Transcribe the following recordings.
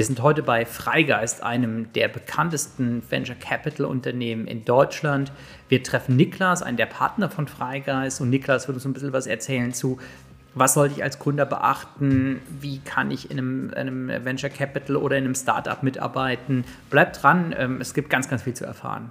Wir sind heute bei Freigeist, einem der bekanntesten Venture Capital Unternehmen in Deutschland. Wir treffen Niklas, einen der Partner von Freigeist. Und Niklas wird uns ein bisschen was erzählen zu, was sollte ich als Gründer beachten? Wie kann ich in einem, einem Venture Capital oder in einem Startup mitarbeiten? Bleibt dran, ähm, es gibt ganz, ganz viel zu erfahren.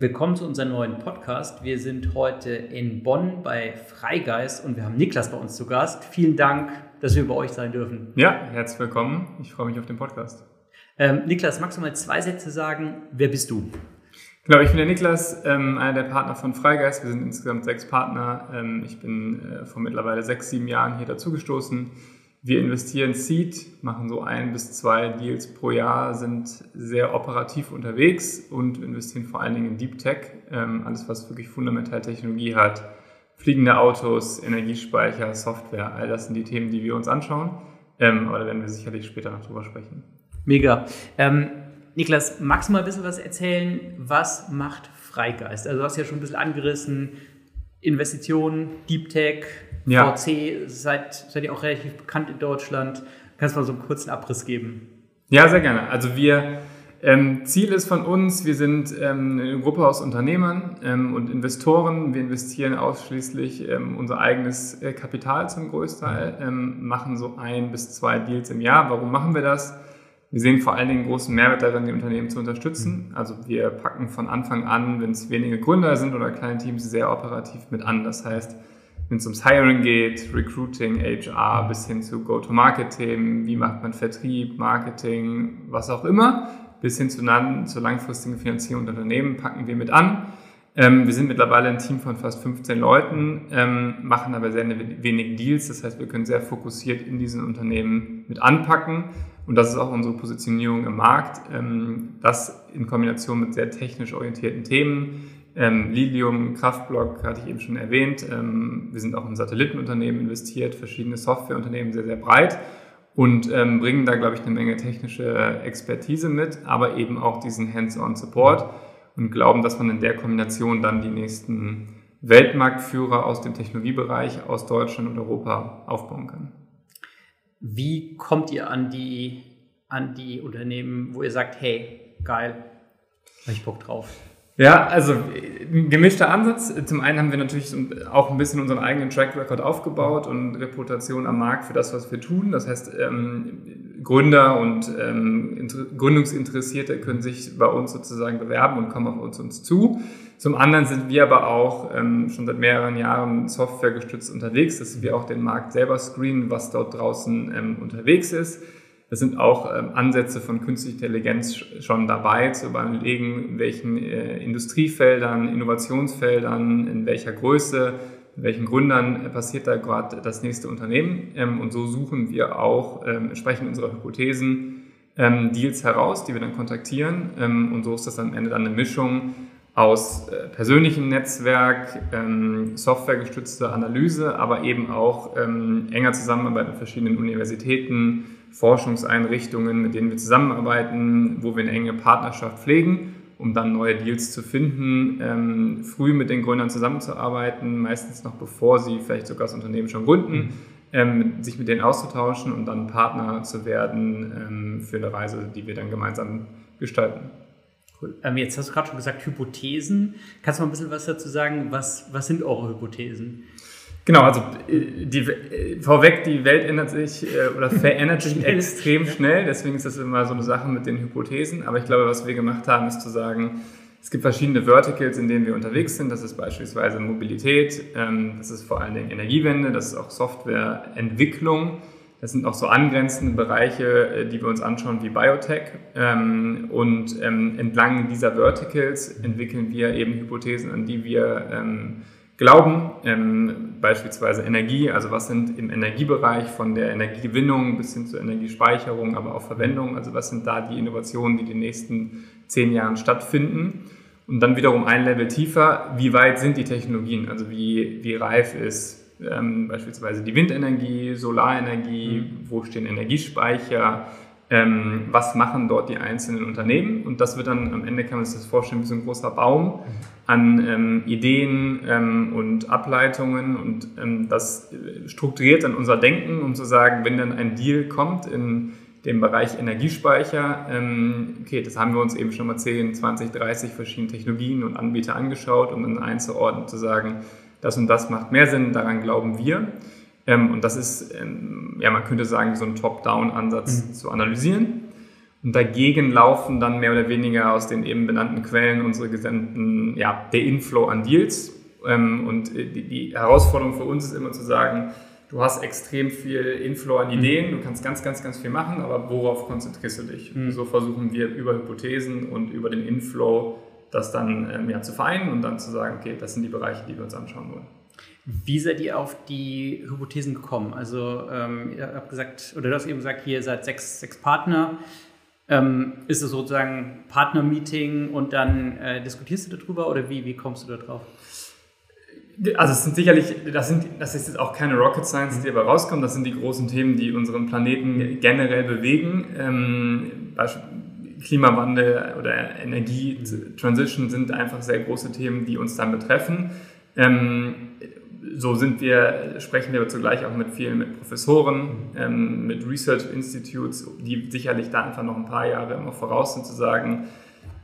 Willkommen zu unserem neuen Podcast. Wir sind heute in Bonn bei Freigeist und wir haben Niklas bei uns zu Gast. Vielen Dank, dass wir bei euch sein dürfen. Ja, herzlich willkommen. Ich freue mich auf den Podcast. Ähm, Niklas, magst du mal zwei Sätze sagen? Wer bist du? Genau, ich bin der Niklas, ähm, einer der Partner von Freigeist. Wir sind insgesamt sechs Partner. Ähm, ich bin äh, vor mittlerweile sechs, sieben Jahren hier dazugestoßen. Wir investieren Seed, machen so ein bis zwei Deals pro Jahr, sind sehr operativ unterwegs und investieren vor allen Dingen in Deep Tech, ähm, alles was wirklich fundamental Technologie hat. Fliegende Autos, Energiespeicher, Software, all das sind die Themen, die wir uns anschauen. Ähm, aber da werden wir sicherlich später noch drüber sprechen. Mega. Ähm, Niklas, magst du mal ein bisschen was erzählen? Was macht Freigeist? Also du hast ja schon ein bisschen angerissen, Investitionen, Deep Tech, ja. VC, seid, seid ihr auch relativ bekannt in Deutschland. Kannst du mal so einen kurzen Abriss geben? Ja, sehr gerne. Also wir, ähm, Ziel ist von uns, wir sind ähm, eine Gruppe aus Unternehmern ähm, und Investoren. Wir investieren ausschließlich ähm, unser eigenes äh, Kapital zum Großteil, ähm, machen so ein bis zwei Deals im Jahr. Warum machen wir das? Wir sehen vor allen Dingen großen Mehrwert darin, die Unternehmen zu unterstützen. Also wir packen von Anfang an, wenn es wenige Gründer sind oder kleine Teams, sehr operativ mit an. Das heißt, wenn es ums Hiring geht, Recruiting, HR, bis hin zu Go-to-Market-Themen, wie macht man Vertrieb, Marketing, was auch immer, bis hin zu, zur langfristigen Finanzierung der Unternehmen, packen wir mit an. Ähm, wir sind mittlerweile ein Team von fast 15 Leuten, ähm, machen aber sehr wenig Deals. Das heißt, wir können sehr fokussiert in diesen Unternehmen mit anpacken. Und das ist auch unsere Positionierung im Markt. Ähm, das in Kombination mit sehr technisch orientierten Themen ähm, Lilium, Kraftblock hatte ich eben schon erwähnt. Ähm, wir sind auch in Satellitenunternehmen investiert, verschiedene Softwareunternehmen sehr, sehr breit und ähm, bringen da, glaube ich, eine Menge technische Expertise mit, aber eben auch diesen Hands-on-Support und glauben, dass man in der Kombination dann die nächsten Weltmarktführer aus dem Technologiebereich aus Deutschland und Europa aufbauen kann. Wie kommt ihr an die, an die Unternehmen, wo ihr sagt, hey, geil, habe ich Bock drauf? Ja, also ein gemischter Ansatz. Zum einen haben wir natürlich auch ein bisschen unseren eigenen Track Record aufgebaut und Reputation am Markt für das, was wir tun. Das heißt, ähm, Gründer und ähm, Gründungsinteressierte können sich bei uns sozusagen bewerben und kommen auf uns, uns zu. Zum anderen sind wir aber auch ähm, schon seit mehreren Jahren softwaregestützt unterwegs, dass wir auch den Markt selber screenen, was dort draußen ähm, unterwegs ist. Es sind auch ähm, Ansätze von künstlicher Intelligenz schon dabei, zu überlegen, in welchen äh, Industriefeldern, Innovationsfeldern, in welcher Größe, in welchen Gründern äh, passiert da gerade das nächste Unternehmen. Ähm, und so suchen wir auch ähm, entsprechend unserer Hypothesen Deals heraus, die wir dann kontaktieren. und so ist das am Ende dann eine Mischung aus äh, persönlichem Netzwerk, softwaregestützter Analyse, aber eben auch enger Zusammenarbeit mit verschiedenen Universitäten, Forschungseinrichtungen, mit denen wir zusammenarbeiten, wo wir eine enge Partnerschaft pflegen, um dann neue Deals zu finden, ähm, früh mit den Gründern zusammenzuarbeiten, meistens noch bevor sie vielleicht sogar das Unternehmen schon gründen, ähm, sich mit denen auszutauschen und dann Partner zu werden ähm, für eine Reise, die wir dann gemeinsam gestalten. Cool. Ähm, jetzt hast du gerade schon gesagt Hypothesen. Kannst du mal ein bisschen was dazu sagen? Was, was sind eure Hypothesen? Genau, also äh, die, äh, vorweg, die Welt ändert sich äh, oder verändert sich extrem schnell, deswegen ist das immer so eine Sache mit den Hypothesen. Aber ich glaube, was wir gemacht haben, ist zu sagen, es gibt verschiedene Verticals, in denen wir unterwegs sind. Das ist beispielsweise Mobilität, ähm, das ist vor allen Dingen Energiewende, das ist auch Softwareentwicklung. Das sind auch so angrenzende Bereiche, die wir uns anschauen, wie Biotech. Ähm, und ähm, entlang dieser Verticals entwickeln wir eben Hypothesen, an die wir glauben, ähm, beispielsweise Energie, also was sind im Energiebereich von der Energiegewinnung bis hin zur Energiespeicherung, aber auch Verwendung, also was sind da die Innovationen, die die nächsten zehn Jahren stattfinden. Und dann wiederum ein Level tiefer, wie weit sind die Technologien? Also wie, wie reif ist ähm, beispielsweise die Windenergie, Solarenergie, mhm. wo stehen Energiespeicher, ähm, was machen dort die einzelnen Unternehmen. Und das wird dann am Ende, kann man sich das vorstellen, wie so ein großer Baum an ähm, Ideen ähm, und Ableitungen. Und ähm, das strukturiert dann unser Denken, um zu sagen, wenn dann ein Deal kommt in dem Bereich Energiespeicher, ähm, okay, das haben wir uns eben schon mal 10, 20, 30 verschiedene Technologien und Anbieter angeschaut, um dann einzuordnen, zu sagen, das und das macht mehr Sinn, daran glauben wir. Ähm, und das ist, ähm, ja, man könnte sagen, so ein Top-Down-Ansatz mhm. zu analysieren. Und dagegen laufen dann mehr oder weniger aus den eben benannten Quellen unsere gesamten, ja, der Inflow an Deals. Ähm, und die, Herausforderung für uns ist immer zu sagen, du hast extrem viel Inflow an mhm. Ideen, du kannst ganz, ganz, ganz viel machen, aber worauf konzentrierst du dich? Mhm. So versuchen wir über Hypothesen und über den Inflow das dann ähm, ja, zu vereinen und dann zu sagen, okay, das sind die Bereiche, die wir uns anschauen wollen. Wie seid ihr auf die Hypothesen gekommen? Also ähm, ihr habt gesagt, oder du hast eben gesagt, hier seid sechs, sechs Partner. Ähm, ist es sozusagen Partner-Meeting und dann äh, diskutierst du darüber oder wie, wie kommst du da drauf? Also es sind sicherlich, das, sind, das ist jetzt auch keine Rocket Science, die aber rauskommt. Das sind die großen Themen, die unseren Planeten generell bewegen. Ähm, Klimawandel oder Energietransition sind einfach sehr große Themen, die uns dann betreffen. Ähm, so sind wir, sprechen wir zugleich auch mit vielen mit Professoren, ähm, mit Research Institutes, die sicherlich da einfach noch ein paar Jahre immer voraus sind, zu sagen,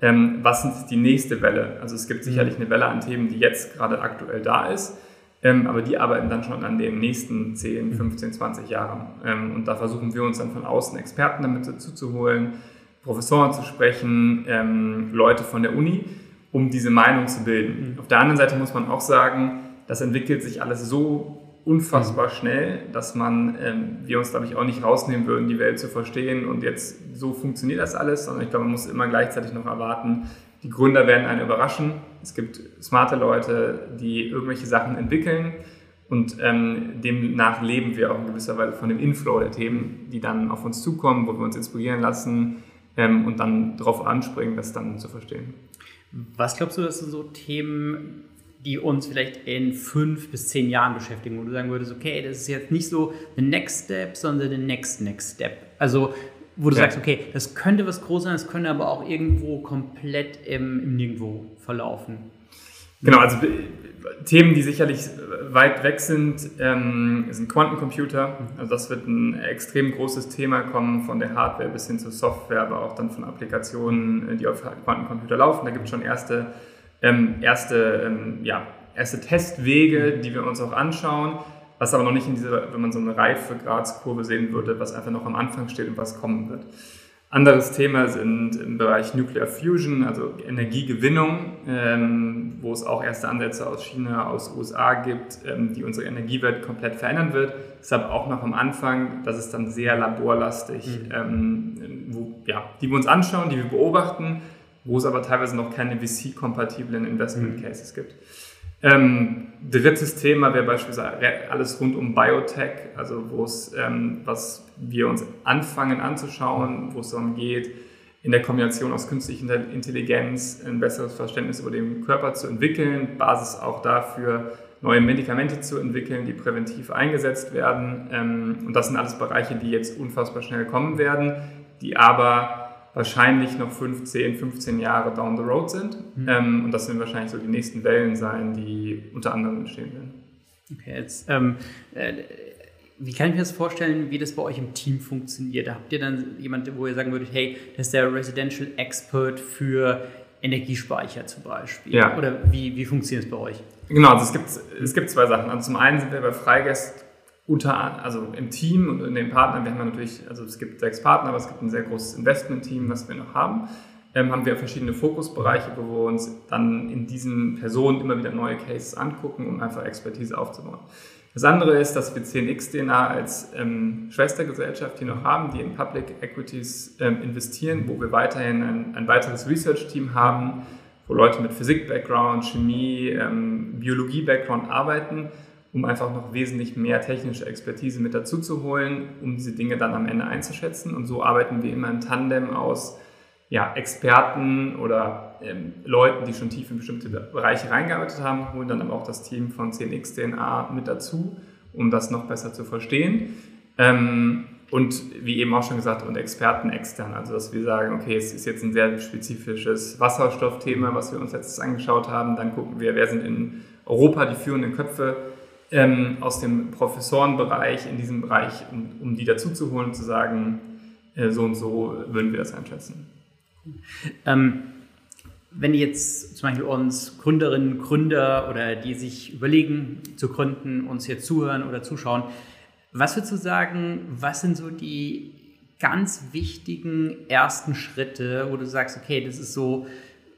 ähm, was ist die nächste Welle? Also es gibt sicherlich eine Welle an Themen, die jetzt gerade aktuell da ist, ähm, aber die arbeiten dann schon an den nächsten 10, 15, 20 Jahren. Ähm, und da versuchen wir uns dann von außen Experten damit dazu zu holen, Professoren zu sprechen, ähm, Leute von der Uni, um diese Meinung zu bilden. Mhm. Auf der anderen Seite muss man auch sagen, das entwickelt sich alles so unfassbar mhm. schnell, dass man, ähm, wir uns, glaube ich, auch nicht rausnehmen würden, die Welt zu verstehen und jetzt so funktioniert das alles, sondern ich glaube, man muss immer gleichzeitig noch erwarten, die Gründer werden einen überraschen. Es gibt smarte Leute, die irgendwelche Sachen entwickeln und ähm, demnach leben wir auch in gewisser Weise von dem Inflow der Themen, die dann auf uns zukommen, wo wir uns inspirieren lassen ähm, und dann darauf anspringen, das dann zu verstehen. Was glaubst du, dass so Themen, die uns vielleicht in fünf bis zehn Jahren beschäftigen, wo du sagen würdest, okay, das ist jetzt nicht so the next step, sondern the next next step. Also wo du ja. sagst, okay, das könnte was groß sein, das könnte aber auch irgendwo komplett im, im Nirgendwo verlaufen. Genau, also Themen, die sicherlich weit weg sind, ähm, sind Quantencomputer. Also das wird ein extrem großes Thema kommen, von der Hardware bis hin zur Software, aber auch dann von Applikationen, die auf Quantencomputer laufen. Da gibt es schon erste ähm, erste, ähm, ja, erste Testwege, die wir uns auch anschauen, was aber noch nicht in dieser, wenn man so eine Reifegradskurve sehen würde, was einfach noch am Anfang steht und was kommen wird. Anderes Thema sind im Bereich Nuclear Fusion, also Energiegewinnung, ähm, wo es auch erste Ansätze aus China, aus USA gibt, ähm, die unsere Energiewelt komplett verändern wird. Deshalb auch noch am Anfang, das ist dann sehr laborlastig, mhm. ähm, wo, ja, die wir uns anschauen, die wir beobachten, wo es aber teilweise noch keine VC-kompatiblen Investment mhm. Cases gibt. Ähm, drittes Thema wäre beispielsweise alles rund um Biotech, also wo es, ähm, was wir uns anfangen anzuschauen, wo es darum geht, in der Kombination aus künstlicher Intelligenz ein besseres Verständnis über den Körper zu entwickeln, Basis auch dafür, neue Medikamente zu entwickeln, die präventiv eingesetzt werden. Ähm, und das sind alles Bereiche, die jetzt unfassbar schnell kommen werden, die aber wahrscheinlich noch 15, 15 Jahre down the road sind. Mhm. Ähm, und das werden wahrscheinlich so die nächsten Wellen sein, die unter anderem entstehen werden. Okay, jetzt, ähm, äh, wie kann ich mir das vorstellen, wie das bei euch im Team funktioniert? Habt ihr dann jemanden, wo ihr sagen würdet, hey, das ist der Residential Expert für Energiespeicher zum Beispiel? Ja. Oder wie, wie funktioniert es bei euch? Genau, also es gibt, es gibt zwei Sachen. Also zum einen sind wir bei Freigast unter, also im Team und in den Partnern, wir haben natürlich, also es gibt sechs Partner, aber es gibt ein sehr großes Investment-Team, was wir noch haben, ähm, haben wir verschiedene Fokusbereiche, wo wir uns dann in diesen Personen immer wieder neue Cases angucken, um einfach Expertise aufzubauen. Das andere ist, dass wir 10x DNA als ähm, Schwestergesellschaft hier noch haben, die in Public Equities ähm, investieren, wo wir weiterhin ein, ein weiteres Research-Team haben, wo Leute mit Physik-Background, Chemie, ähm, Biologie-Background arbeiten um einfach noch wesentlich mehr technische Expertise mit dazu zu holen, um diese Dinge dann am Ende einzuschätzen. Und so arbeiten wir immer im Tandem aus ja, Experten oder ähm, Leuten, die schon tief in bestimmte Bereiche reingearbeitet haben, holen dann aber auch das Team von CNX DNA mit dazu, um das noch besser zu verstehen. Ähm, und wie eben auch schon gesagt, und Experten extern. Also, dass wir sagen, okay, es ist jetzt ein sehr spezifisches Wasserstoffthema, was wir uns letztes angeschaut haben. Dann gucken wir, wer sind in Europa die führenden Köpfe ähm, aus dem Professorenbereich in diesem Bereich, um, um die dazu zu holen und zu sagen, äh, so und so würden wir das einschätzen. Ähm, wenn jetzt zum Beispiel uns Gründerinnen, Gründer oder die sich überlegen zu gründen, uns hier zuhören oder zuschauen, was würdest du sagen, was sind so die ganz wichtigen ersten Schritte, wo du sagst, okay, das ist so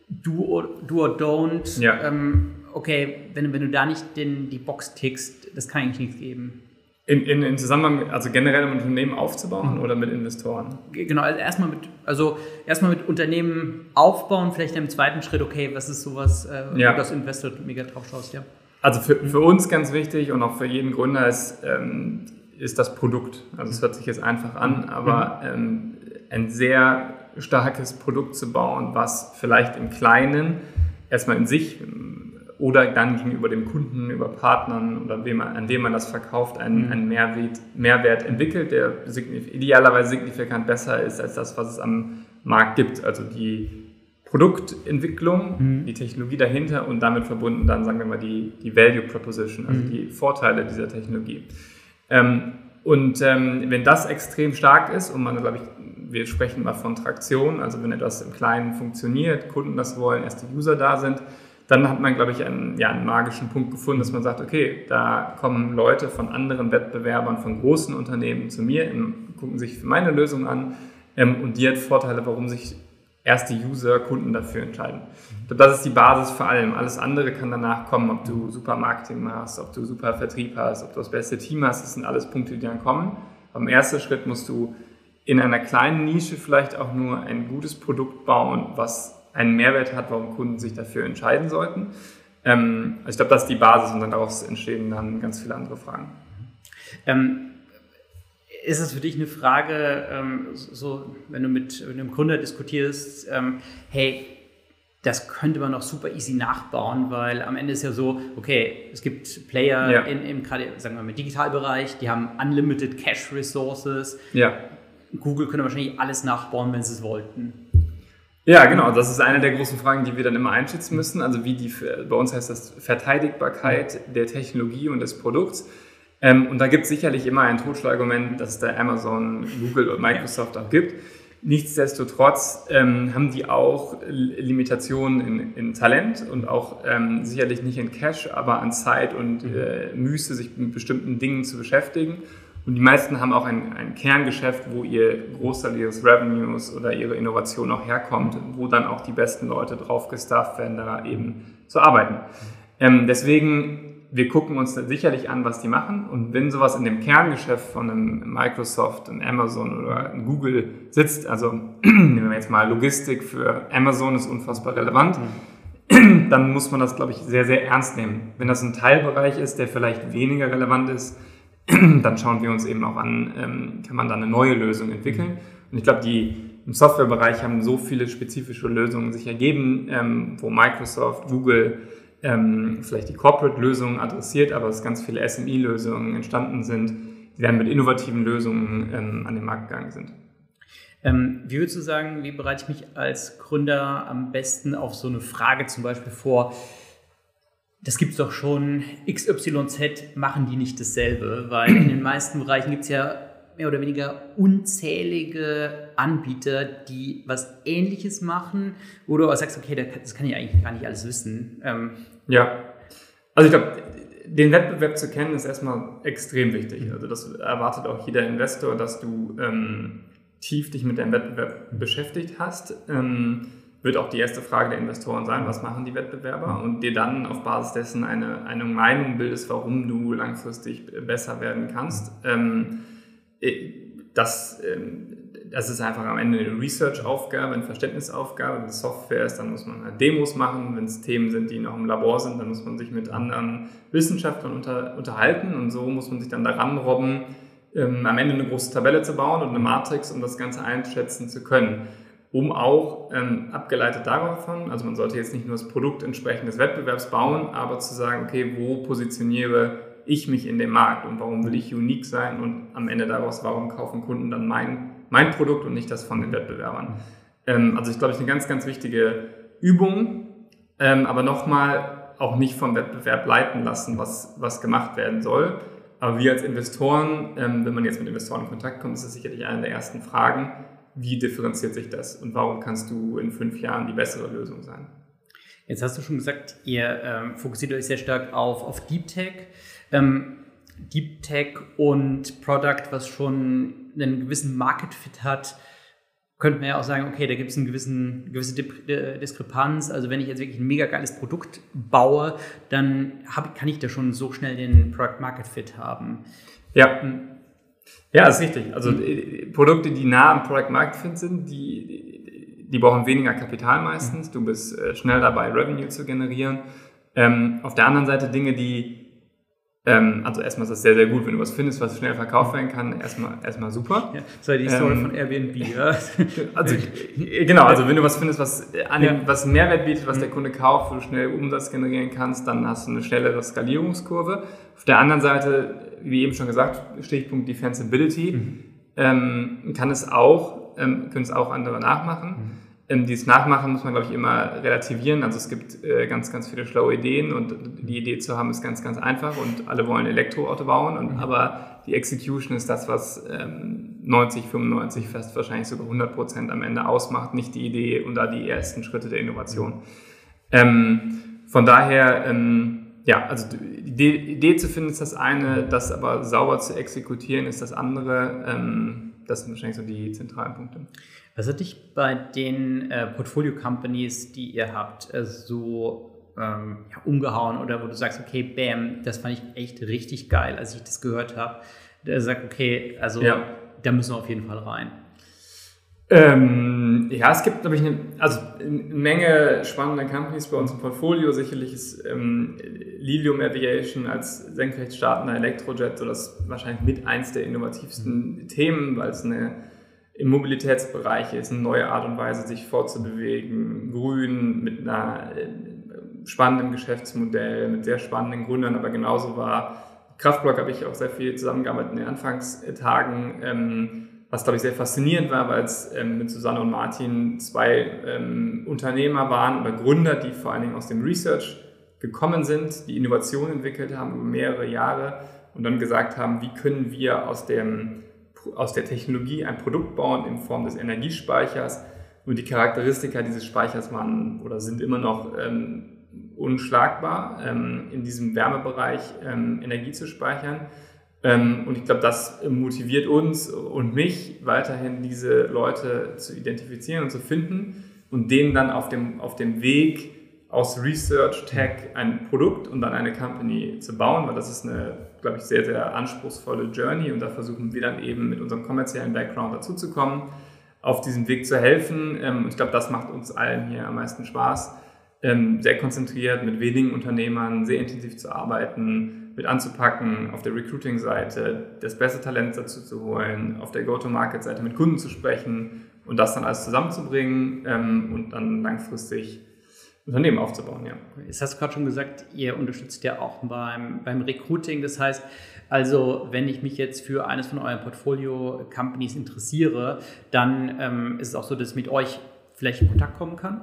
do or, do or don't. Ja. Ähm, okay, wenn, wenn du da nicht den, die Box tickst, das kann eigentlich nichts geben. In, in, in Zusammenhang, also generell ein Unternehmen aufzubauen mhm. oder mit Investoren? Genau, also erstmal mit, also erstmal mit Unternehmen aufbauen, vielleicht im zweiten Schritt, okay, was ist sowas, äh, ja. wo das Investor mega drauf schaust, ja. Also für, für uns ganz wichtig und auch für jeden Gründer ist, ähm, ist das Produkt. Also es hört sich jetzt einfach an, mhm. aber ähm, ein sehr starkes Produkt zu bauen, was vielleicht im Kleinen erstmal in sich oder dann gegenüber dem Kunden, über Partnern oder wem, an dem man das verkauft, einen, mhm. einen Mehrwert, Mehrwert entwickelt, der idealerweise signifikant besser ist als das, was es am Markt gibt. Also die Produktentwicklung, mhm. die Technologie dahinter und damit verbunden dann, sagen wir mal, die, die Value Proposition, also mhm. die Vorteile dieser Technologie. Ähm, und ähm, wenn das extrem stark ist und man, glaube ich, wir sprechen mal von Traktion, also wenn etwas im Kleinen funktioniert, Kunden das wollen, erste User da sind, dann hat man, glaube ich, einen, ja, einen magischen Punkt gefunden, dass man sagt, okay, da kommen Leute von anderen Wettbewerbern, von großen Unternehmen zu mir, gucken sich meine Lösung an ähm, und die hat Vorteile, warum sich erste User, Kunden dafür entscheiden. Das ist die Basis vor allem. Alles andere kann danach kommen, ob du super Marketing machst, ob du super Vertrieb hast, ob du das beste Team hast. Das sind alles Punkte, die dann kommen. Aber im ersten Schritt musst du in einer kleinen Nische vielleicht auch nur ein gutes Produkt bauen, was einen Mehrwert hat, warum Kunden sich dafür entscheiden sollten. Ähm, also ich glaube, das ist die Basis und dann daraus entstehen dann ganz viele andere Fragen. Ähm, ist es für dich eine Frage, ähm, so, wenn du mit einem Gründer diskutierst, ähm, hey, das könnte man noch super easy nachbauen, weil am Ende ist ja so, okay, es gibt Player ja. in, im gerade, sagen wir mal, im Digitalbereich, die haben unlimited Cash Resources. Ja. Google könnte wahrscheinlich alles nachbauen, wenn sie es wollten. Ja, genau. Das ist eine der großen Fragen, die wir dann immer einschätzen müssen. Also wie die, bei uns heißt das Verteidigbarkeit der Technologie und des Produkts. Ähm, und da gibt es sicherlich immer ein Totschlagargument, dass es da Amazon, Google und Microsoft auch gibt. Nichtsdestotrotz ähm, haben die auch Limitationen in, in Talent und auch ähm, sicherlich nicht in Cash, aber an Zeit und äh, Müße, sich mit bestimmten Dingen zu beschäftigen. Und die meisten haben auch ein, ein Kerngeschäft, wo ihr Großteil ihres Revenues oder ihre Innovation auch herkommt, wo dann auch die besten Leute drauf gestafft werden, da eben zu arbeiten. Ähm, deswegen, wir gucken uns sicherlich an, was die machen. Und wenn sowas in dem Kerngeschäft von einem Microsoft, einem Amazon oder einem Google sitzt, also nehmen wir jetzt mal Logistik für Amazon ist unfassbar relevant, dann muss man das, glaube ich, sehr, sehr ernst nehmen. Wenn das ein Teilbereich ist, der vielleicht weniger relevant ist, dann schauen wir uns eben auch an, ähm, kann man da eine neue Lösung entwickeln. Und ich glaube, die im Softwarebereich haben so viele spezifische Lösungen sich ergeben, ähm, wo Microsoft, Google ähm, vielleicht die Corporate-Lösungen adressiert, aber es ganz viele SMI-Lösungen entstanden sind, die dann mit innovativen Lösungen ähm, an den Markt gegangen sind. Ähm, wie würdest du sagen, wie bereite ich mich als Gründer am besten auf so eine Frage zum Beispiel vor? Das gibt es doch schon, XYZ machen die nicht dasselbe, weil in den meisten Bereichen gibt es ja mehr oder weniger unzählige Anbieter, die was Ähnliches machen, wo du aber sagst, okay, das kann ich eigentlich gar nicht alles wissen. Ähm ja, also ich glaube, den Wettbewerb zu kennen ist erstmal extrem wichtig. Also das erwartet auch jeder Investor, dass du ähm, tief dich mit deinem Wettbewerb beschäftigt hast. Ähm, wird auch die erste Frage der Investoren sein, was machen die Wettbewerber und dir dann auf Basis dessen eine, eine Meinung bildest, warum du langfristig besser werden kannst. Ähm, äh, das, ähm, das ist einfach am Ende eine Research-Aufgabe, eine Verständnisaufgabe. Wenn es Software ist, dann muss man halt Demos machen. Wenn es Themen sind, die noch im Labor sind, dann muss man sich mit anderen Wissenschaftlern unter, unterhalten und so muss man sich dann daran robben, ähm, am Ende eine große Tabelle zu bauen und eine Matrix, um das Ganze einschätzen zu können. Um auch ähm, abgeleitet davon, also man sollte jetzt nicht nur das Produkt entsprechend des Wettbewerbs bauen, aber zu sagen, okay, wo positioniere ich mich in dem Markt und warum will ich unique sein und am Ende daraus, warum kaufen Kunden dann mein, mein Produkt und nicht das von den Wettbewerbern. Ähm, also ich glaube, ich eine ganz, ganz wichtige Übung, ähm, aber nochmal auch nicht vom Wettbewerb leiten lassen, was, was gemacht werden soll. Aber wir als Investoren, ähm, wenn man jetzt mit Investoren in Kontakt kommt, ist das sicherlich eine der ersten Fragen, wie differenziert sich das und warum kannst du in fünf Jahren die bessere Lösung sein? Jetzt hast du schon gesagt, ihr ähm, fokussiert euch sehr stark auf, auf Deep Tech. Ähm, Deep Tech und Product, was schon einen gewissen Market Fit hat, könnte man ja auch sagen, okay, da gibt es eine gewisse äh, Diskrepanz. Also wenn ich jetzt wirklich ein mega geiles Produkt baue, dann hab, kann ich da schon so schnell den Product Market Fit haben. Ja. Hm. Ja, ist richtig. Also mhm. Produkte, die nah am Product Market Fit sind, die, die brauchen weniger Kapital meistens. Mhm. Du bist äh, schnell dabei, Revenue zu generieren. Ähm, auf der anderen Seite Dinge, die ähm, also erstmal ist das sehr, sehr gut, wenn du was findest, was schnell verkauft werden kann. Erstmal, erstmal super. Ja, das war die Story ähm, von Airbnb. Ja. Also genau, also wenn du was findest, was, an dem, was Mehrwert bietet, was der Kunde kauft, wo du schnell Umsatz generieren kannst, dann hast du eine schnellere Skalierungskurve. Auf der anderen Seite, wie eben schon gesagt, Stichpunkt Defensibility, mhm. ähm, kann es auch, ähm, können es auch andere nachmachen. Mhm ähm, dieses Nachmachen muss man, glaube ich, immer relativieren. Also es gibt äh, ganz, ganz viele schlaue Ideen und die Idee zu haben ist ganz, ganz einfach und alle wollen Elektroauto bauen. Und, mhm. Aber die Execution ist das, was ähm, 90, 95, fast wahrscheinlich sogar 100 Prozent am Ende ausmacht, nicht die Idee und da die ersten Schritte der Innovation. Ähm, von daher, ähm, ja, also die Idee zu finden ist das eine, das aber sauber zu exekutieren ist das andere. Ähm, das sind wahrscheinlich so die zentralen Punkte. Was hat dich bei den äh, Portfolio-Companies, die ihr habt, äh, so ähm, ja, umgehauen oder wo du sagst, okay, bam, das fand ich echt richtig geil, als ich das gehört habe. Der sagt, okay, also ja. da müssen wir auf jeden Fall rein. Ähm, ja, es gibt, glaube ich, eine, also eine Menge spannender Companies bei uns im Portfolio. Sicherlich ist ähm, Lilium Aviation als senkrecht startender Elektrojet so das wahrscheinlich mit eins der innovativsten mhm. Themen, weil es eine im Mobilitätsbereich ist, eine neue Art und Weise, sich fortzubewegen, grün, mit einer äh, spannenden Geschäftsmodell, mit sehr spannenden Gründern, aber genauso war Kraftblock habe ich auch sehr viel zusammengearbeitet in den Anfangstagen, ähm, was glaube ich sehr faszinierend war, weil es ähm, mit Susanne und Martin zwei ähm, Unternehmer waren oder Gründer, die vor allen Dingen aus dem Research gekommen sind, die Innovation entwickelt haben über mehrere Jahre und dann gesagt haben, wie können wir aus dem aus der Technologie ein Produkt bauen in Form des Energiespeichers. Und die Charakteristika dieses Speichers waren oder sind immer noch ähm, unschlagbar, ähm, in diesem Wärmebereich ähm, Energie zu speichern. Ähm, und ich glaube, das motiviert uns und mich weiterhin, diese Leute zu identifizieren und zu finden und denen dann auf dem, auf dem Weg aus Research, Tech ein Produkt und dann eine Company zu bauen, weil das ist eine, glaube ich, sehr, sehr anspruchsvolle Journey und da versuchen wir dann eben mit unserem kommerziellen Background dazuzukommen, auf diesem Weg zu helfen. Ähm, und ich glaube, das macht uns allen hier am meisten Spaß, ähm, sehr konzentriert mit wenigen Unternehmern, sehr intensiv zu arbeiten, mit anzupacken, auf der Recruiting-Seite das beste Talent dazu zu holen, auf der Go-to-Market-Seite mit Kunden zu sprechen und das dann alles zusammenzubringen ähm, und dann langfristig Unternehmen aufzubauen, ja. Jetzt hast du gerade schon gesagt, ihr unterstützt ja auch beim, beim Recruiting. Das heißt, also wenn ich mich jetzt für eines von euren Portfolio-Companies interessiere, dann ähm, ist es auch so, dass ich mit euch vielleicht in Kontakt kommen kann?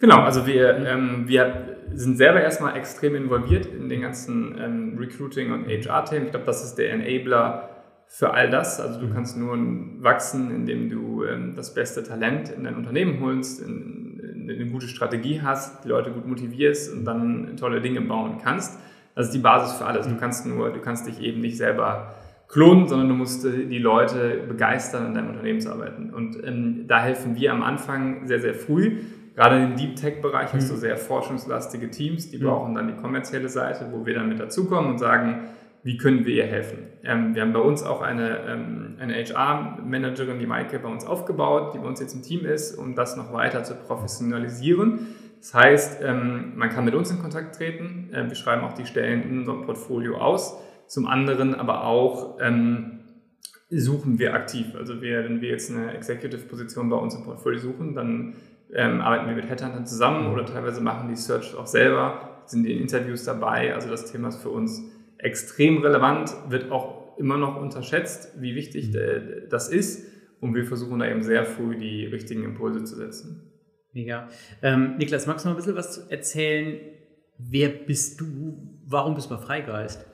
Genau, also wir, ähm, wir sind selber erstmal extrem involviert in den ganzen ähm, Recruiting- und HR-Themen. Ich glaube, das ist der Enabler für all das. Also du mhm. kannst nur wachsen, indem du ähm, das beste Talent in dein Unternehmen holst, in, eine gute Strategie hast, die Leute gut motivierst und dann tolle Dinge bauen kannst. Das ist die Basis für alles. Du mhm. kannst nur, du kannst dich eben nicht selber klonen, sondern du musst die Leute begeistern, in deinem Unternehmen zu arbeiten. Und ähm, da helfen wir am Anfang sehr, sehr früh. Gerade im Deep Tech-Bereich hast du mhm. sehr forschungslastige Teams, die mhm. brauchen dann die kommerzielle Seite, wo wir dann mit dazukommen und sagen, wie können wir ihr helfen? Ähm, wir haben bei uns auch eine, ähm, eine HR-Managerin, die Maike, bei uns aufgebaut, die bei uns jetzt im Team ist, um das noch weiter zu professionalisieren. Das heißt, ähm, man kann mit uns in Kontakt treten. Äh, wir schreiben auch die Stellen in unserem Portfolio aus. Zum anderen aber auch ähm, suchen wir aktiv. Also wir, wenn wir jetzt eine Executive-Position bei uns im Portfolio suchen, dann ähm, arbeiten wir mit Headhuntern zusammen oder teilweise machen die Search auch selber, sind in Interviews dabei. Also das Thema ist für uns extrem relevant, wird auch immer noch unterschätzt, wie wichtig äh, das ist. Und wir versuchen da eben sehr früh die richtigen Impulse zu setzen. Mega. Ähm, Niklas, magst du noch ein bisschen was erzählen? Wer bist du? Warum bist du bei Freigeist?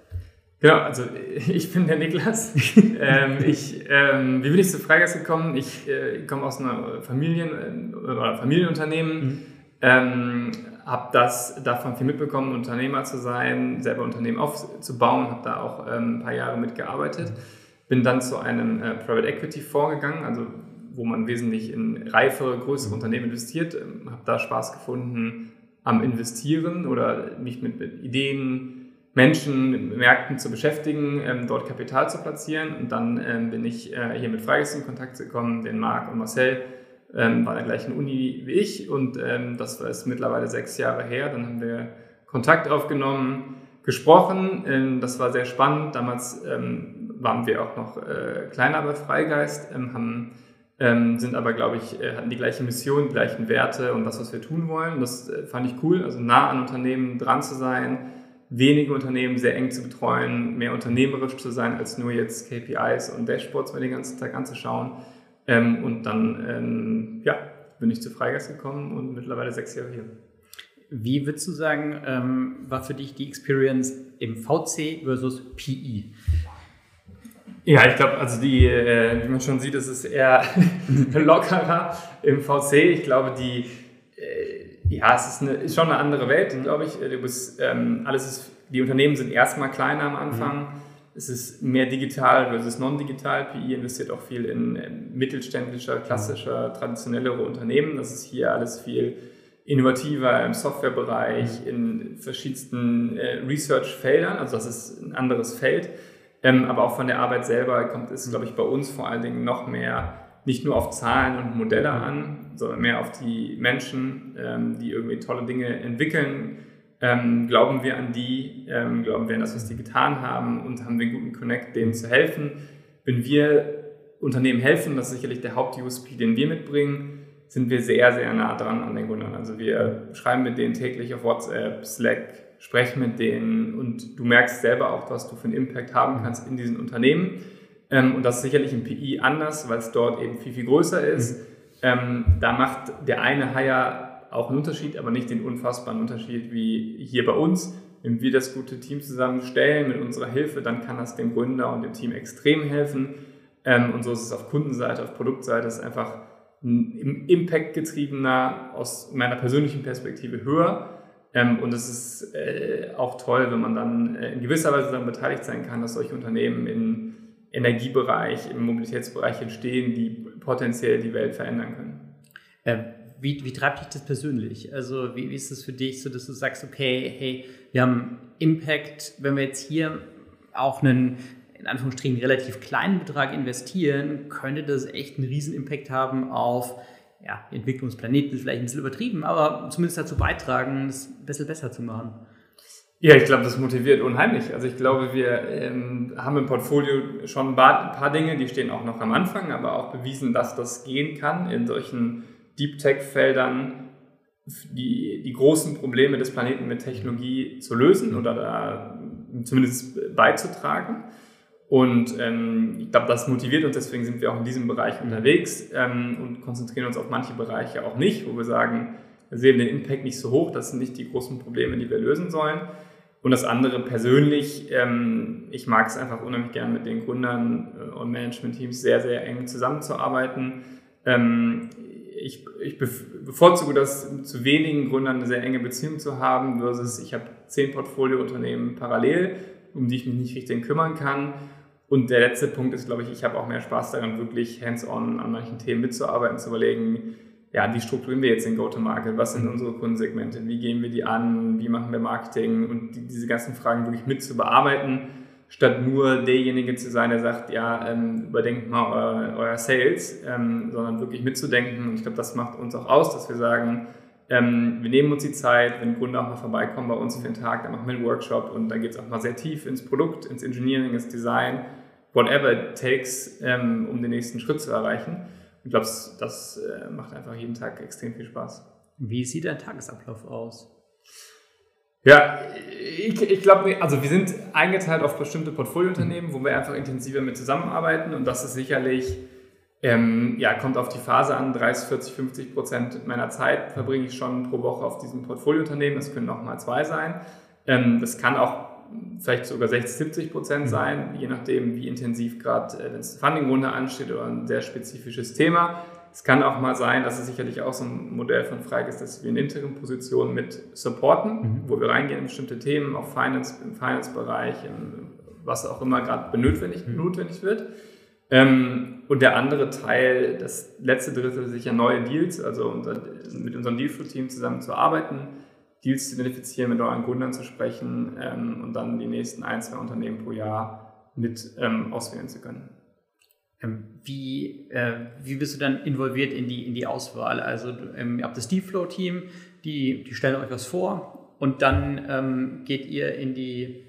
Genau, also ich bin der Niklas. ähm, ich, ähm, wie bin ich zu Freigeist gekommen? Ich äh, komme aus einer Familien- äh, oder Familienunternehmen, mhm. ähm, habe das davon viel mitbekommen, Unternehmer zu sein, selber Unternehmen aufzubauen, habe da auch ähm, ein paar Jahre mitgearbeitet. Bin dann zu einem äh, Private Equity Fonds gegangen, also wo man wesentlich in reifere, größere mhm. Unternehmen investiert. Ähm, habe da Spaß gefunden am Investieren oder mich mit, mit Ideen, Menschen, Märkten zu beschäftigen, ähm, dort Kapital zu platzieren. Und dann ähm, bin ich äh, hier mit Freigästen in Kontakt gekommen, den Marc und Marcel ähm, waren der gleichen Uni wie ich und ähm, das ist mittlerweile sechs Jahre her. Dann haben wir Kontakt aufgenommen, gesprochen. Ähm, das war sehr spannend. Damals ähm, waren wir auch noch äh, kleiner bei Freigeist, haben, sind aber, glaube ich, äh, hatten die gleiche Mission, die gleichen Werte und das, was wir tun wollen. Das äh, fand ich cool, also nah an Unternehmen dran zu sein wenige Unternehmen sehr eng zu betreuen, mehr unternehmerisch zu sein, als nur jetzt KPIs und Dashboards mir den ganzen Tag anzuschauen. Ähm, und dann ähm, ja, bin ich zu Freigeist gekommen und mittlerweile sechs Jahre hier. Wie würdest du sagen, ähm, war für dich die Experience im VC versus PI? Ja, ich glaube, also die, äh, wie man schon sieht, ist es eher lockerer im VC. Ich glaube, die ja, es ist, eine, ist schon eine andere Welt, glaube ich. Du bist, ähm, alles ist, die Unternehmen sind erstmal kleiner am Anfang. Mhm. Es ist mehr digital versus non-digital. PI investiert auch viel in mittelständischer, klassischer, traditionellere Unternehmen. Das ist hier alles viel innovativer im Softwarebereich, mhm. in verschiedensten äh, Research-Feldern. Also das ist ein anderes Feld. Ähm, aber auch von der Arbeit selber kommt es, glaube ich, bei uns vor allen Dingen noch mehr nicht nur auf Zahlen und Modelle an, sondern mehr auf die Menschen, ähm, die irgendwie tolle Dinge entwickeln. Ähm, glauben wir an die, ähm, glauben wir an das, was die getan haben und haben wir einen guten Connect, denen zu helfen. Wenn wir Unternehmen helfen, das ist sicherlich der Haupt-USP, den wir mitbringen, sind wir sehr, sehr nah dran an den Gründern. Also wir schreiben mit denen täglich auf WhatsApp, Slack, sprechen mit denen und du merkst selber auch, was du für einen Impact haben kannst in diesen Unternehmen. Ähm, und das ist sicherlich im PI anders, weil es dort eben viel, viel größer ist. Mhm. Ähm, da macht der eine Hire auch einen Unterschied, aber nicht den unfassbaren Unterschied wie hier bei uns. Wenn wir das gute Team zusammenstellen mit unserer Hilfe, dann kann das dem Gründer und dem Team extrem helfen. Ähm, und so ist es auf Kundenseite, auf Produktseite, ist einfach ein Impact getriebener, aus meiner persönlichen Perspektive höher. Ähm, und es ist äh, auch toll, wenn man dann äh, in gewisser Weise daran beteiligt sein kann, dass solche Unternehmen in Energiebereich, im Mobilitätsbereich entstehen, die potenziell die Welt verändern können. Ähm, wie, wie treibt dich das persönlich? Also wie, wie ist es für dich, so dass du sagst, okay, hey, wir haben Impact, wenn wir jetzt hier auch einen in Anführungsstrichen relativ kleinen Betrag investieren, könnte das echt einen riesen Impact haben auf ja, die Entwicklung des Planeten, vielleicht ein bisschen übertrieben, aber zumindest dazu beitragen, es ein bisschen besser zu machen. Ja, ich glaube, das motiviert unheimlich. Also ich glaube, wir ähm, haben im Portfolio schon ein paar, ein paar, Dinge, die stehen auch noch am Anfang, aber auch bewiesen, dass das gehen kann in solchen Deep Tech-Feldern, die, die großen Probleme des Planeten mit Technologie zu lösen oder da zumindest beizutragen. Und ähm, ich glaube, das motiviert uns, deswegen sind wir auch in diesem Bereich unterwegs ähm, und konzentrieren uns auf manche Bereiche auch nicht, wo wir sagen, wir sehen den Impact nicht so hoch, das sind nicht die großen Probleme, die wir lösen sollen. Und das andere persönlich, ähm, ich mag es einfach unheimlich gern mit den Gründern äh, und Management-Teams sehr, sehr eng zusammenzuarbeiten. Ähm, ich, ich bevorzuge das, zu wenigen Gründern eine sehr enge Beziehung zu haben, versus ich habe zehn Portfoliounternehmen parallel, um die ich mich nicht richtig kümmern kann. Und der letzte Punkt ist, glaube ich, ich habe auch mehr Spaß daran, wirklich hands-on an manchen Themen mitzuarbeiten, zu überlegen, ja, wie strukturieren wir jetzt den Go-to-Market? Was sind unsere Kundensegmente? Wie gehen wir die an? Wie machen wir Marketing? Und die, diese ganzen Fragen wirklich mit zu bearbeiten, statt nur derjenige zu sein, der sagt, ja, ähm, überdenkt mal euer, euer Sales, ähm, sondern wirklich mitzudenken. Und ich glaube, das macht uns auch aus, dass wir sagen, ähm, wir nehmen uns die Zeit, wenn Kunden auch mal vorbeikommen bei uns für den Tag, dann machen wir einen Workshop und dann geht es auch mal sehr tief ins Produkt, ins Engineering, ins Design whatever it takes, ähm, um den nächsten Schritt zu erreichen. Ich glaube, das, äh, macht einfach jeden Tag extrem viel Spaß. Wie sieht dein Tagesablauf aus? Ja, ich, ich glaube, also wir sind eingeteilt auf bestimmte Portfoliounternehmen, wo wir einfach intensiver mit zusammenarbeiten und das ist sicherlich, ähm, ja, kommt auf die Phase an, 30, 40, 50 Prozent meiner Zeit verbringe ich schon pro Woche auf diesem Portfoliounternehmen, das können auch mal zwei sein. Ähm, das kann auch vielleicht sogar 60, 70 Prozent mhm. sein, je nachdem, wie intensiv gerade, äh, wenn es eine Funding-Runde ansteht oder ein sehr spezifisches Thema. Es kann auch mal sein, dass es sicherlich auch so ein Modell von Freig ist, dass wir in Interim-Positionen mit supporten, mhm. wo wir reingehen in bestimmte Themen, auch Finance, im Finance-Bereich, was auch immer gerade notwendig, mhm. notwendig wird. Ähm, und der andere Teil, das letzte Drittel, sicher neue Deals, also unser, mit unserem Dealflow-Team zusammen zu arbeiten, Deals zu identifizieren, mit neuen Gründern zu sprechen ähm, und dann die nächsten ein, zwei Unternehmen pro Jahr mit ähm, auswählen zu können. Ähm, wie, äh, wie bist du dann involviert in die, in die Auswahl? Also ähm, ihr habt das Deep-Flow-Team, die, die stellen euch was vor und dann ähm, geht ihr in die,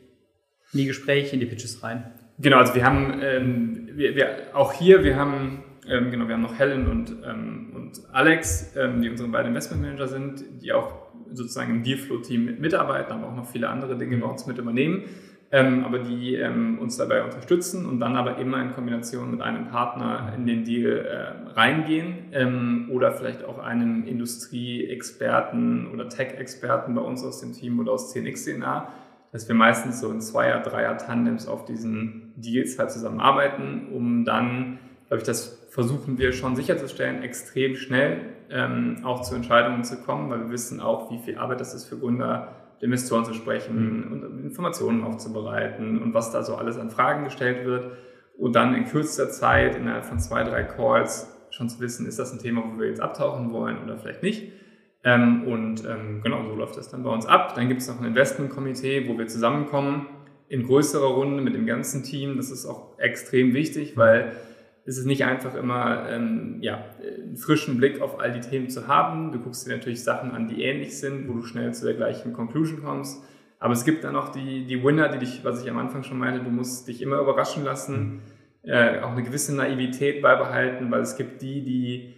in die Gespräche, in die Pitches rein. Genau, also wir haben ähm, wir, wir, auch hier, wir haben genau, wir haben noch Helen und, und Alex, die unsere beiden Investmentmanager sind, die auch sozusagen im Dealflow-Team mitarbeiten, aber auch noch viele andere Dinge bei uns mit übernehmen ähm, aber die ähm, uns dabei unterstützen und dann aber immer in Kombination mit einem Partner in den Deal äh, reingehen ähm, oder vielleicht auch einem Industrieexperten oder Tech-Experten bei uns aus dem Team oder aus CNX-DNA, dass wir meistens so in Zweier-, Dreier-Tandems auf diesen Deals halt zusammenarbeiten, um dann, glaube ich, das versuchen wir schon sicherzustellen, extrem schnell ähm, auch zu Entscheidungen zu kommen, weil wir wissen auch, wie viel Arbeit das ist für Gründer, Investoren zu sprechen mhm. und Informationen aufzubereiten und was da so alles an Fragen gestellt wird und dann in kürzester Zeit innerhalb von zwei, drei Calls schon zu wissen, ist das ein Thema, wo wir jetzt abtauchen wollen oder vielleicht nicht. Ähm, und ähm, genau so läuft das dann bei uns ab. Dann gibt es noch ein Investmentkomitee, wo wir zusammenkommen in größerer Runde mit dem ganzen Team. Das ist auch extrem wichtig, weil ist es nicht einfach immer ähm, ja, einen frischen Blick auf all die Themen zu haben. Du guckst dir natürlich Sachen an, die ähnlich sind, wo du schnell zu der gleichen Conclusion kommst. Aber es gibt dann noch die, die Winner, die dich, was ich am Anfang schon meinte, du musst dich immer überraschen lassen, äh, auch eine gewisse Naivität beibehalten, weil es gibt die, die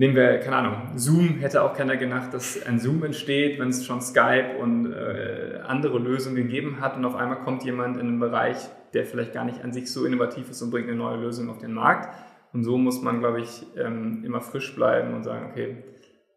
Nehmen wir, keine Ahnung, Zoom hätte auch keiner gedacht, dass ein Zoom entsteht, wenn es schon Skype und äh, andere Lösungen gegeben hat und auf einmal kommt jemand in einen Bereich, der vielleicht gar nicht an sich so innovativ ist und bringt eine neue Lösung auf den Markt. Und so muss man, glaube ich, ähm, immer frisch bleiben und sagen, okay,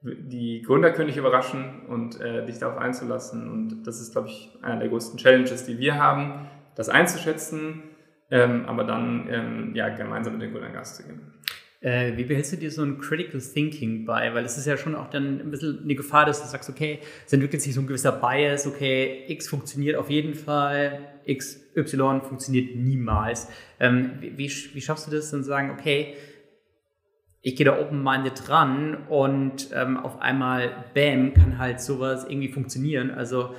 die Gründer können dich überraschen und äh, dich darauf einzulassen. Und das ist, glaube ich, einer der größten Challenges, die wir haben, das einzuschätzen, ähm, aber dann ähm, ja, gemeinsam mit den Gründern Gas zu geben. Äh, wie behältst du dir so ein Critical Thinking bei? Weil es ist ja schon auch dann ein bisschen eine Gefahr, dass du sagst, okay, es entwickelt sich so ein gewisser Bias, okay, X funktioniert auf jeden Fall, X, Y funktioniert niemals. Ähm, wie, wie, wie, schaffst du das dann zu sagen, okay, ich gehe da open-minded dran und ähm, auf einmal, bam, kann halt sowas irgendwie funktionieren. Also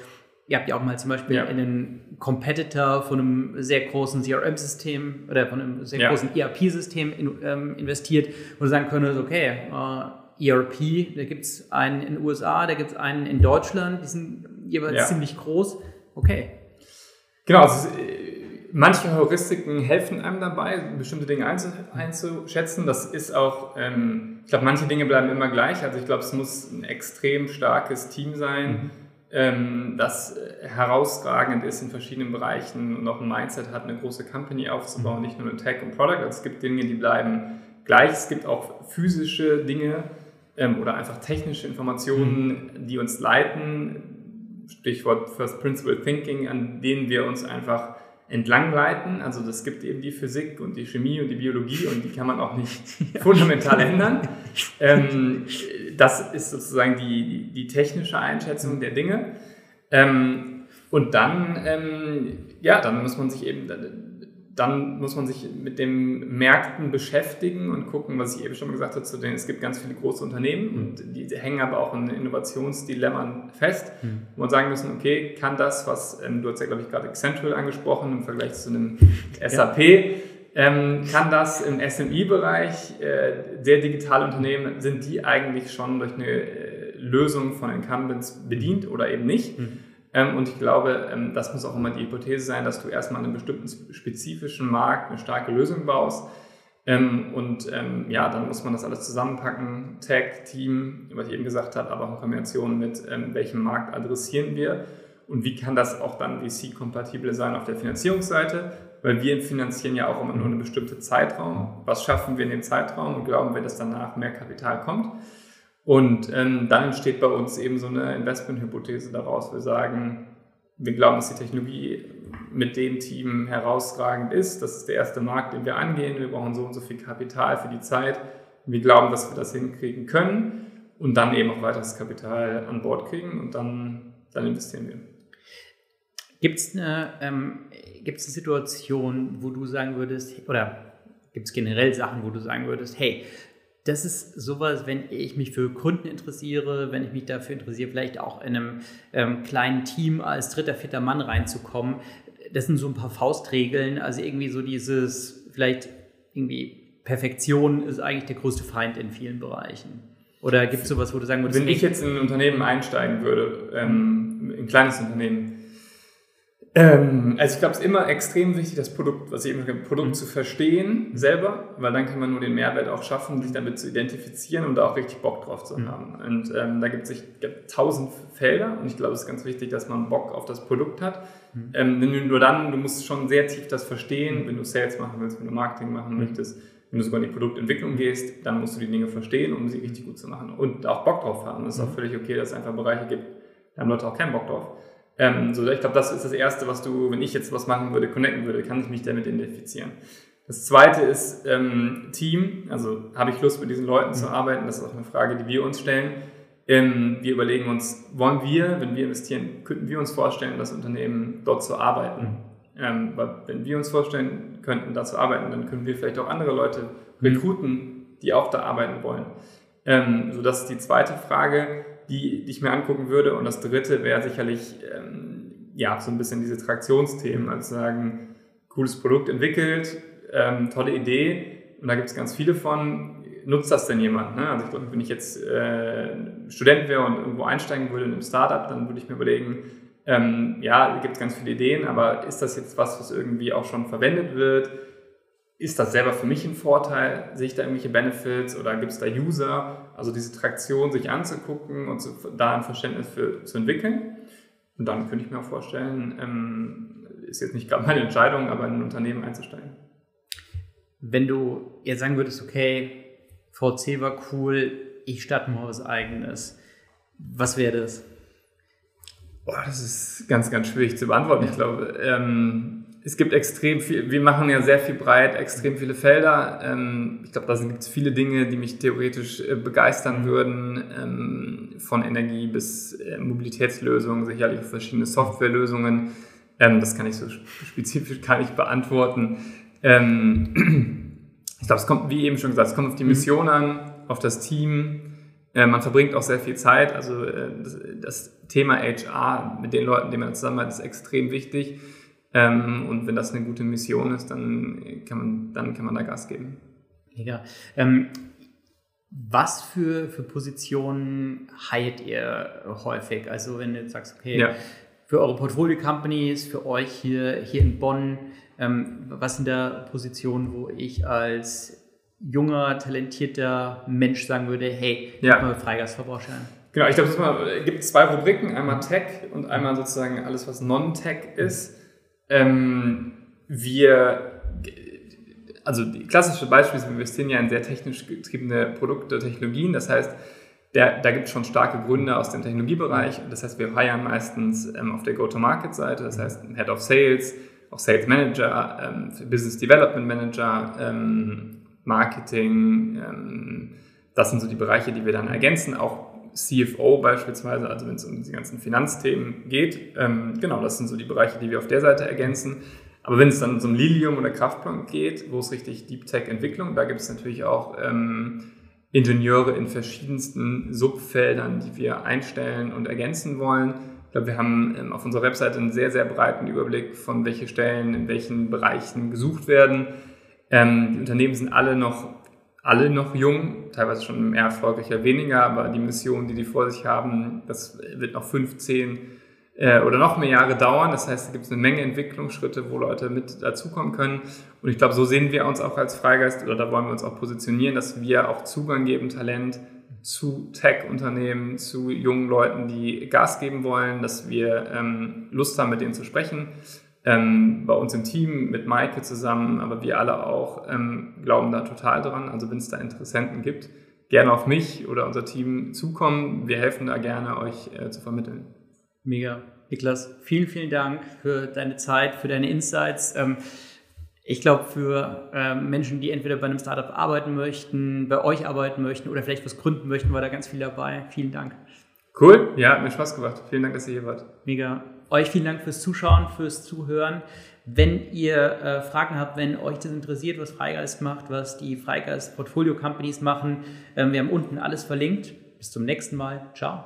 ihr habt ja auch mal zum Beispiel ja. in einen Competitor von einem sehr großen CRM-System oder von einem sehr ja. großen ERP-System in, ähm, investiert, wo du sagen könntest, okay, äh, ERP, da gibt es einen in den USA, da gibt es einen in Deutschland, die sind jeweils ja. ziemlich groß. Okay. Genau, also, äh, manche Heuristiken helfen einem dabei, bestimmte Dinge einzuschätzen. Das ist auch, ähm, ich glaube, manche Dinge bleiben immer gleich. Also ich glaube, es muss ein extrem starkes Team sein. Mhm ähm, das herausragend ist in verschiedenen Bereichen und auch ein Mindset hat, eine große Company aufzubauen, mhm. nicht nur eine Tech und Product. Also es gibt Dinge, die bleiben gleich. Es gibt auch physische Dinge ähm, oder einfach technische Informationen, mhm. die uns leiten. Stichwort First Principle Thinking, an denen wir uns einfach entlangleiten. Also das gibt eben die Physik und die Chemie und die Biologie und die kann man auch nicht fundamental ändern. Ähm, das ist sozusagen die, die, technische Einschätzung der Dinge. Ähm, und dann, ähm, ja, dann muss man sich eben, dann muss man sich mit den Märkten beschäftigen und gucken, was ich eben schon gesagt habe, zu denen es gibt ganz viele große Unternehmen mhm. und die, hängen aber auch in Innovationsdilemma fest, mhm. wo man sagen müssen, okay, kann das, was, ähm, du hast ja glaube ich gerade Accenture angesprochen im Vergleich zu einem SAP, ja ähm, kann das im SMI-Bereich, äh, sehr digitale Unternehmen, sind die eigentlich schon durch eine äh, Lösung von Incumbents bedient oder eben nicht? Mhm. Ähm, und ich glaube, ähm, das muss auch immer die Hypothese sein, dass du erstmal an einem bestimmten spezifischen Markt eine starke Lösung baust. Ähm, und ja, dann muss man das alles zusammenpacken, Tag, Team, was ich eben gesagt habe, aber auch in Kombination mit welchem Markt adressieren wir und wie kann das auch dann VC-kompatibel sein auf der Finanzierungsseite, weil wir finanzieren ja auch immer nur einen bestimmten Zeitraum. Was schaffen wir in dem Zeitraum und glauben wir, dass danach mehr Kapital kommt? Und ähm, dann entsteht bei uns eben so eine Investmenthypothese daraus. Wir sagen, wir glauben, dass die Technologie mit dem Team herausragend ist. Das ist der erste Markt, den wir angehen. Wir brauchen so und so viel Kapital für die Zeit. Wir glauben, dass wir das hinkriegen können und dann eben auch weiteres Kapital an Bord kriegen und dann, dann investieren wir. Gibt es eine, ähm, eine Situation, wo du sagen würdest, oder gibt es generell Sachen, wo du sagen würdest, hey, das ist sowas, wenn ich mich für Kunden interessiere, wenn ich mich dafür interessiere, vielleicht auch in einem ähm, kleinen Team als dritter, vierter Mann reinzukommen. Das sind so ein paar Faustregeln, also irgendwie so dieses, vielleicht irgendwie Perfektion ist eigentlich der größte Feind in vielen Bereichen. Oder gibt es sowas, wo du sagen würdest, wenn ich jetzt in ein Unternehmen einsteigen würde, ähm, ein kleines Unternehmen, ähm, also ich glaube, es ist immer extrem wichtig, das Produkt, was ich eben gesagt Produkt mhm. zu verstehen selber, weil dann kann man nur den Mehrwert auch schaffen, sich damit zu identifizieren und da auch richtig Bock drauf zu mhm. haben. Und ähm, da gibt es tausend Felder und ich glaube, es ist ganz wichtig, dass man Bock auf das Produkt hat. Mhm. Ähm, nur dann, du musst schon sehr tief das verstehen, mhm. wenn du Sales machen willst, wenn du Marketing machen mhm. möchtest, wenn du sogar in die Produktentwicklung gehst, dann musst du die Dinge verstehen, um sie richtig gut zu machen und auch Bock drauf haben. Es ist auch völlig okay, dass es einfach Bereiche gibt, da haben Leute auch keinen Bock drauf. Ähm, so, ich glaube, das ist das Erste, was du, wenn ich jetzt was machen würde, connecten würde, kann ich mich damit identifizieren. Das Zweite ist ähm, Team. Also habe ich Lust, mit diesen Leuten zu arbeiten? Das ist auch eine Frage, die wir uns stellen. Ähm, wir überlegen uns, wollen wir, wenn wir investieren, könnten wir uns vorstellen, das Unternehmen dort zu arbeiten? Ähm, weil wenn wir uns vorstellen könnten, da zu arbeiten, dann können wir vielleicht auch andere Leute rekruten, die auch da arbeiten wollen. Ähm, so, das ist die zweite Frage die, die ich mir angucken würde. Und das dritte wäre sicherlich ähm, ja, so ein bisschen diese Traktionsthemen, also sagen, cooles Produkt entwickelt, ähm, tolle Idee und da gibt es ganz viele von. Nutzt das denn jemand? Ne? Also ich glaube, wenn ich jetzt äh, Student wäre und irgendwo einsteigen würde in einem Startup, dann würde ich mir überlegen, ähm, ja, gibt es ganz viele Ideen, aber ist das jetzt was, was irgendwie auch schon verwendet wird? ist das selber für mich ein Vorteil? Sehe ich da irgendwelche Benefits oder gibt es da User? Also diese Traktion sich anzugucken und zu, da ein Verständnis für zu entwickeln. Und dann könnte ich mir auch vorstellen, ähm, ist jetzt nicht gerade meine Entscheidung, aber in ein Unternehmen einzusteigen. Wenn du jetzt sagen würdest, okay, VC war cool, ich starte mal was eigenes, was wäre das? Boah, das ist ganz, ganz schwierig zu beantworten. Ich glaube, ähm, es gibt extrem viel, wir machen ja sehr viel breit, extrem viele Felder. Ähm, ich glaube, da gibt es viele Dinge, die mich theoretisch äh, begeistern würden, ähm, von Energie bis äh, Mobilitätslösungen, sicherlich auch verschiedene Softwarelösungen. Ähm, das kann ich so spezifisch gar nicht beantworten. ich glaube, es kommt, wie eben schon gesagt, es kommt auf die mhm. Mission an, auf das Team. Äh, man verbringt auch sehr viel Zeit. Also das Thema HR mit den Leuten, die man zusammenarbeitet, ist extrem wichtig. Ähm, und wenn das eine gute Mission ist, dann kann man, dann kann man da Gas geben. Mega. Ähm, was für, für Positionen hiret ihr häufig? Also wenn du jetzt sagst, okay, ja. für eure Portfolio-Companies, für euch hier, hier in Bonn, ähm, was sind da Positionen, wo ich als junger, talentierter Mensch sagen würde, hey, ja. mal Freigas vorstellen? Genau, ich glaube, es gibt zwei Rubriken, einmal Tech und einmal sozusagen alles, was Non-Tech ist. Ähm, wir, also klassische Beispiel ist, wir investieren ja in sehr technisch getriebene Produkte, Technologien. Das heißt, der, da gibt es schon starke Gründe aus dem Technologiebereich. Das heißt, wir hiren meistens ähm, auf der Go-to-Market-Seite, das heißt Head of Sales, auch Sales Manager, ähm, Business Development Manager, ähm, Marketing. Ähm, das sind so die Bereiche, die wir dann ergänzen. Auch CFO beispielsweise, also wenn es um die ganzen Finanzthemen geht. Ähm, genau, das sind so die Bereiche, die wir auf der Seite ergänzen. Aber wenn es dann um Lilium oder Kraftplan geht, wo es richtig Deep Tech Entwicklung, da gibt es natürlich auch ähm, Ingenieure in verschiedensten Subfeldern, die wir einstellen und ergänzen wollen. Ich glaube, wir haben ähm, auf unserer Webseite einen sehr, sehr breiten Überblick von welche Stellen in welchen Bereichen gesucht werden. Ähm, die Unternehmen sind alle noch alle noch jung, teilweise schon mehr erfolgreicher, weniger, aber die Mission, die die vor sich haben, das wird noch 15 äh, oder noch mehr Jahre dauern. Das heißt, da gibt es eine Menge Entwicklungsschritte, wo Leute mit dazukommen können. Und ich glaube, so sehen wir uns auch als Freigeist oder da wollen wir uns auch positionieren, dass wir auch Zugang geben, Talent zu Tech-Unternehmen, zu jungen Leuten, die Gas geben wollen, dass wir ähm, Lust haben, mit denen zu sprechen. Ähm, bei uns im Team mit Maike zusammen, aber wir alle auch ähm, glauben da total dran. Also wenn es da Interessenten gibt, gerne auf mich oder unser Team zukommen. Wir helfen da gerne, euch äh, zu vermitteln. Mega. Niklas, vielen, vielen Dank für deine Zeit, für deine Insights. Ähm, ich glaube, für ähm, Menschen, die entweder bei einem Startup arbeiten möchten, bei euch arbeiten möchten oder vielleicht was gründen möchten, war da ganz viel dabei. Vielen Dank. Cool, ja, hat mir Spaß gemacht. Vielen Dank, dass ihr hier wart. Mega. Euch vielen Dank fürs Zuschauen, fürs Zuhören. Wenn ihr äh, Fragen habt, wenn euch das interessiert, was Freigeist macht, was die Freigeist Portfolio Companies machen, äh, wir haben unten alles verlinkt. Bis zum nächsten Mal. Ciao.